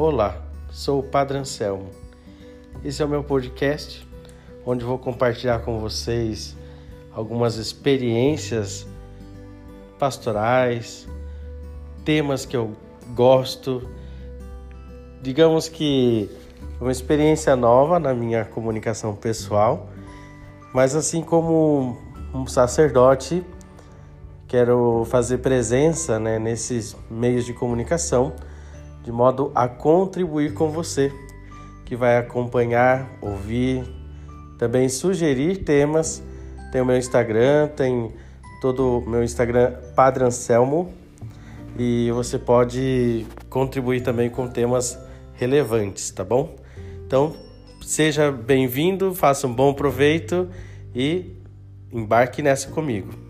Olá, sou o Padre Anselmo. Esse é o meu podcast, onde vou compartilhar com vocês algumas experiências pastorais, temas que eu gosto. Digamos que uma experiência nova na minha comunicação pessoal, mas assim como um sacerdote, quero fazer presença né, nesses meios de comunicação de modo a contribuir com você, que vai acompanhar, ouvir, também sugerir temas. Tem o meu Instagram, tem todo o meu Instagram, Padre Anselmo, e você pode contribuir também com temas relevantes, tá bom? Então, seja bem-vindo, faça um bom proveito e embarque nessa comigo.